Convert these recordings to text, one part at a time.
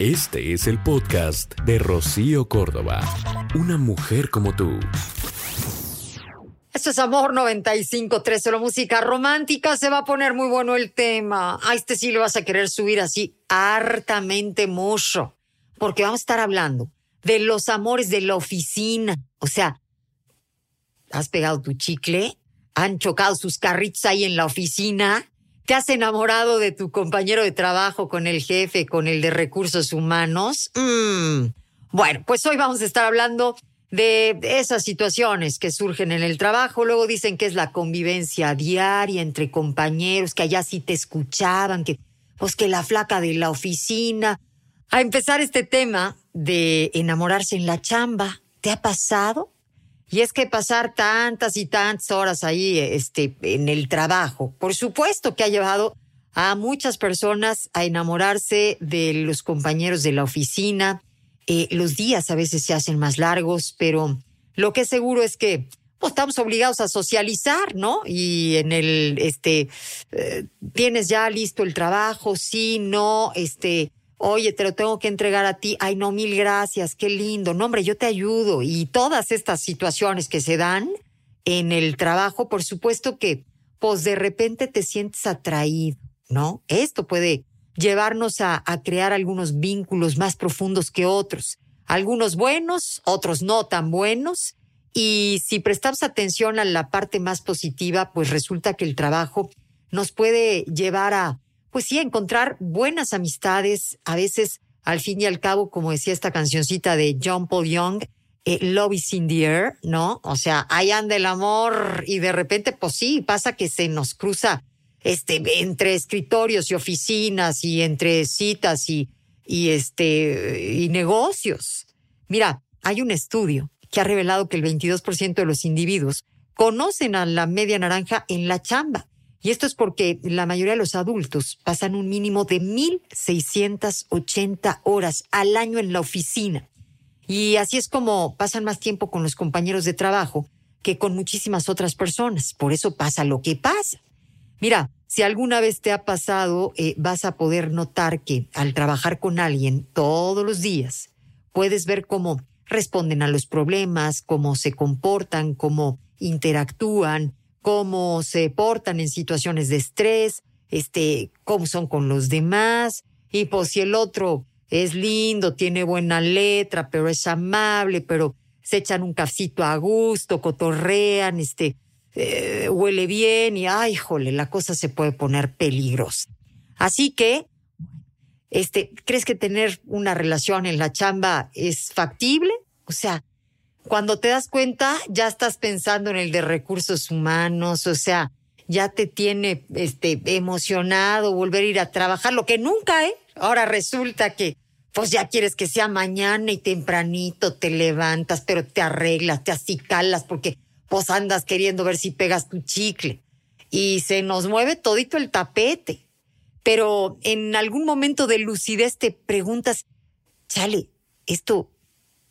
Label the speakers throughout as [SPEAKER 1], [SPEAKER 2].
[SPEAKER 1] Este es el podcast de Rocío Córdoba. Una mujer como tú.
[SPEAKER 2] Esto es Amor 95.3, solo música romántica. Se va a poner muy bueno el tema. A este sí lo vas a querer subir así hartamente mucho. Porque vamos a estar hablando de los amores de la oficina. O sea, has pegado tu chicle, han chocado sus carritos ahí en la oficina, te has enamorado de tu compañero de trabajo con el jefe, con el de recursos humanos. Mm. Bueno, pues hoy vamos a estar hablando de esas situaciones que surgen en el trabajo. Luego dicen que es la convivencia diaria entre compañeros, que allá sí te escuchaban, que pues que la flaca de la oficina. A empezar este tema de enamorarse en la chamba, ¿te ha pasado? Y es que pasar tantas y tantas horas ahí este, en el trabajo, por supuesto que ha llevado a muchas personas a enamorarse de los compañeros de la oficina. Eh, los días a veces se hacen más largos, pero lo que es seguro es que pues, estamos obligados a socializar, ¿no? Y en el, este, eh, tienes ya listo el trabajo, sí, no, este, oye, te lo tengo que entregar a ti, ay, no, mil gracias, qué lindo, no, hombre, yo te ayudo. Y todas estas situaciones que se dan en el trabajo, por supuesto que, pues de repente te sientes atraído, ¿no? Esto puede llevarnos a, a crear algunos vínculos más profundos que otros, algunos buenos, otros no tan buenos. Y si prestamos atención a la parte más positiva, pues resulta que el trabajo nos puede llevar a pues sí, encontrar buenas amistades, a veces, al fin y al cabo, como decía esta cancioncita de John Paul Young, eh, Love is in the air, ¿no? O sea, ahí anda el amor y de repente, pues sí, pasa que se nos cruza este, entre escritorios y oficinas y entre citas y, y este, y negocios. Mira, hay un estudio que ha revelado que el 22% de los individuos conocen a la media naranja en la chamba. Y esto es porque la mayoría de los adultos pasan un mínimo de 1.680 horas al año en la oficina. Y así es como pasan más tiempo con los compañeros de trabajo que con muchísimas otras personas. Por eso pasa lo que pasa. Mira, si alguna vez te ha pasado, eh, vas a poder notar que al trabajar con alguien todos los días, puedes ver cómo responden a los problemas, cómo se comportan, cómo interactúan, cómo se portan en situaciones de estrés, este, cómo son con los demás, y pues si el otro es lindo, tiene buena letra, pero es amable, pero se echan un cafecito a gusto, cotorrean, este, eh, huele bien y, ay, jole, la cosa se puede poner peligrosa. Así que, este, ¿crees que tener una relación en la chamba es factible? O sea, cuando te das cuenta, ya estás pensando en el de recursos humanos, o sea, ya te tiene este emocionado volver a ir a trabajar, lo que nunca, ¿eh? Ahora resulta que pues ya quieres que sea mañana y tempranito te levantas, pero te arreglas, te acicalas porque pues andas queriendo ver si pegas tu chicle y se nos mueve todito el tapete. Pero en algún momento de lucidez te preguntas, chale, esto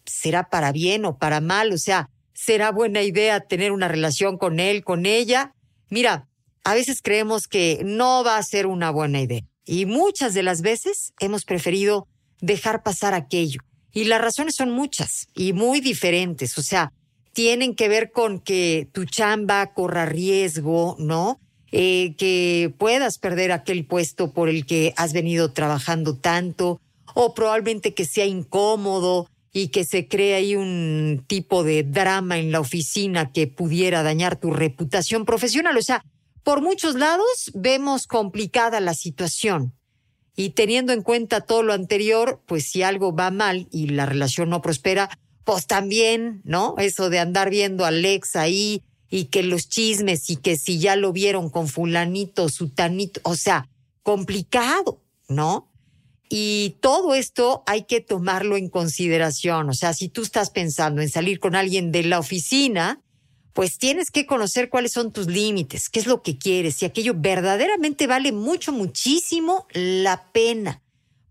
[SPEAKER 2] será para bien o para mal, o sea, será buena idea tener una relación con él, con ella. Mira, a veces creemos que no va a ser una buena idea y muchas de las veces hemos preferido dejar pasar aquello. Y las razones son muchas y muy diferentes, o sea, tienen que ver con que tu chamba corra riesgo, ¿no? Eh, que puedas perder aquel puesto por el que has venido trabajando tanto, o probablemente que sea incómodo, y que se cree ahí un tipo de drama en la oficina que pudiera dañar tu reputación profesional. O sea, por muchos lados vemos complicada la situación. Y teniendo en cuenta todo lo anterior, pues si algo va mal y la relación no prospera, pues también, ¿no? Eso de andar viendo a Alex ahí y que los chismes y que si ya lo vieron con fulanito, sutanito, o sea, complicado, ¿no? Y todo esto hay que tomarlo en consideración. O sea, si tú estás pensando en salir con alguien de la oficina, pues tienes que conocer cuáles son tus límites, qué es lo que quieres, si aquello verdaderamente vale mucho, muchísimo la pena.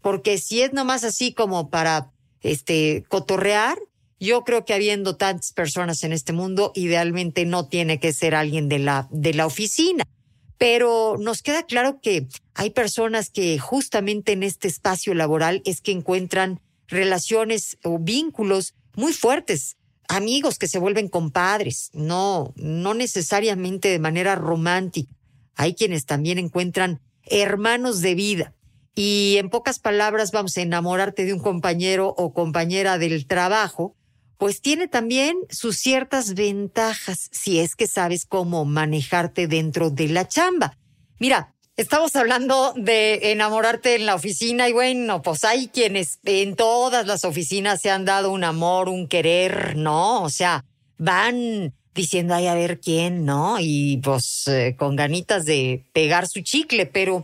[SPEAKER 2] Porque si es nomás así como para este cotorrear, yo creo que habiendo tantas personas en este mundo, idealmente no tiene que ser alguien de la, de la oficina. Pero nos queda claro que hay personas que justamente en este espacio laboral es que encuentran relaciones o vínculos muy fuertes, amigos que se vuelven compadres, no, no necesariamente de manera romántica. Hay quienes también encuentran hermanos de vida. Y en pocas palabras, vamos a enamorarte de un compañero o compañera del trabajo, pues tiene también sus ciertas ventajas si es que sabes cómo manejarte dentro de la chamba. Mira, estamos hablando de enamorarte en la oficina y bueno, pues hay quienes en todas las oficinas se han dado un amor, un querer, ¿no? O sea, van diciendo, ay, a ver quién, ¿no? Y pues eh, con ganitas de pegar su chicle, pero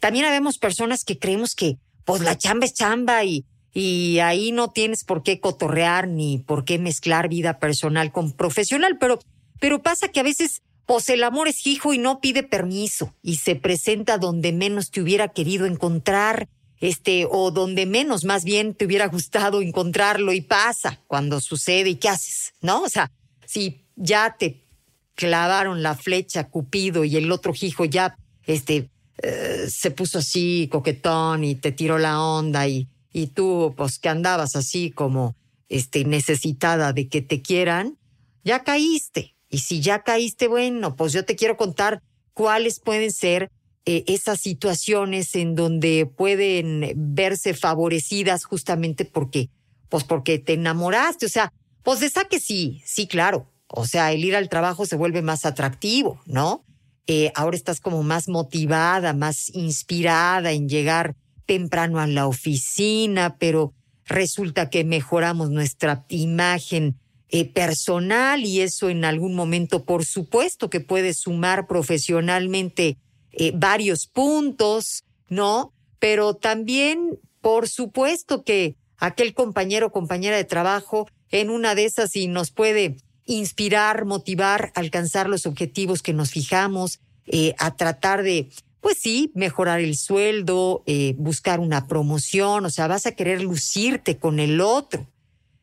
[SPEAKER 2] también habemos personas que creemos que pues la chamba es chamba y, y ahí no tienes por qué cotorrear ni por qué mezclar vida personal con profesional, pero, pero pasa que a veces pues el amor es hijo y no pide permiso y se presenta donde menos te hubiera querido encontrar, este, o donde menos más bien te hubiera gustado encontrarlo y pasa cuando sucede y qué haces, ¿no? O sea, si ya te clavaron la flecha Cupido y el otro hijo ya este eh, se puso así coquetón y te tiró la onda y, y tú pues que andabas así como este necesitada de que te quieran, ya caíste. Y si ya caíste, bueno, pues yo te quiero contar cuáles pueden ser eh, esas situaciones en donde pueden verse favorecidas justamente porque, pues porque te enamoraste. O sea, pues de que sí, sí, claro. O sea, el ir al trabajo se vuelve más atractivo, ¿no? Eh, ahora estás como más motivada, más inspirada en llegar temprano a la oficina, pero resulta que mejoramos nuestra imagen eh, personal y eso en algún momento, por supuesto, que puede sumar profesionalmente eh, varios puntos, ¿no? Pero también, por supuesto, que aquel compañero o compañera de trabajo en una de esas y nos puede inspirar, motivar, alcanzar los objetivos que nos fijamos, eh, a tratar de, pues sí, mejorar el sueldo, eh, buscar una promoción, o sea, vas a querer lucirte con el otro.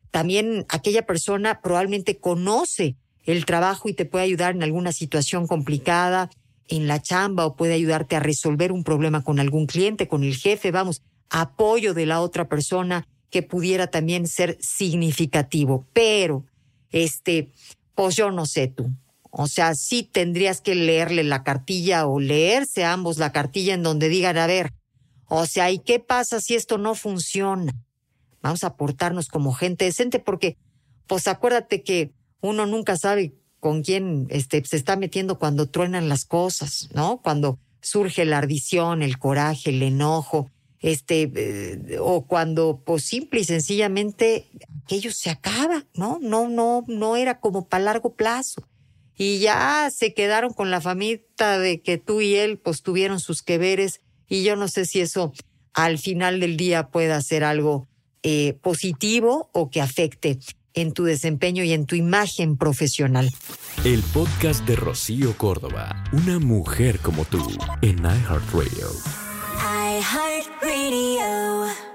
[SPEAKER 2] También aquella persona probablemente conoce el trabajo y te puede ayudar en alguna situación complicada en la chamba o puede ayudarte a resolver un problema con algún cliente, con el jefe, vamos, apoyo de la otra persona que pudiera también ser significativo. Pero este, pues yo no sé tú. O sea, sí tendrías que leerle la cartilla o leerse ambos la cartilla en donde digan, a ver, o sea, ¿y qué pasa si esto no funciona? Vamos a portarnos como gente decente porque, pues acuérdate que uno nunca sabe con quién este, se está metiendo cuando truenan las cosas, ¿no? Cuando surge la ardición, el coraje, el enojo, este, eh, o cuando, pues simple y sencillamente aquello se acaba, ¿no? No, no, no era como para largo plazo. Y ya se quedaron con la famita de que tú y él pues tuvieron sus que veres y yo no sé si eso al final del día pueda ser algo eh, positivo o que afecte en tu desempeño y en tu imagen profesional.
[SPEAKER 1] El podcast de Rocío Córdoba, una mujer como tú, en iHeartRadio. iHeartRadio.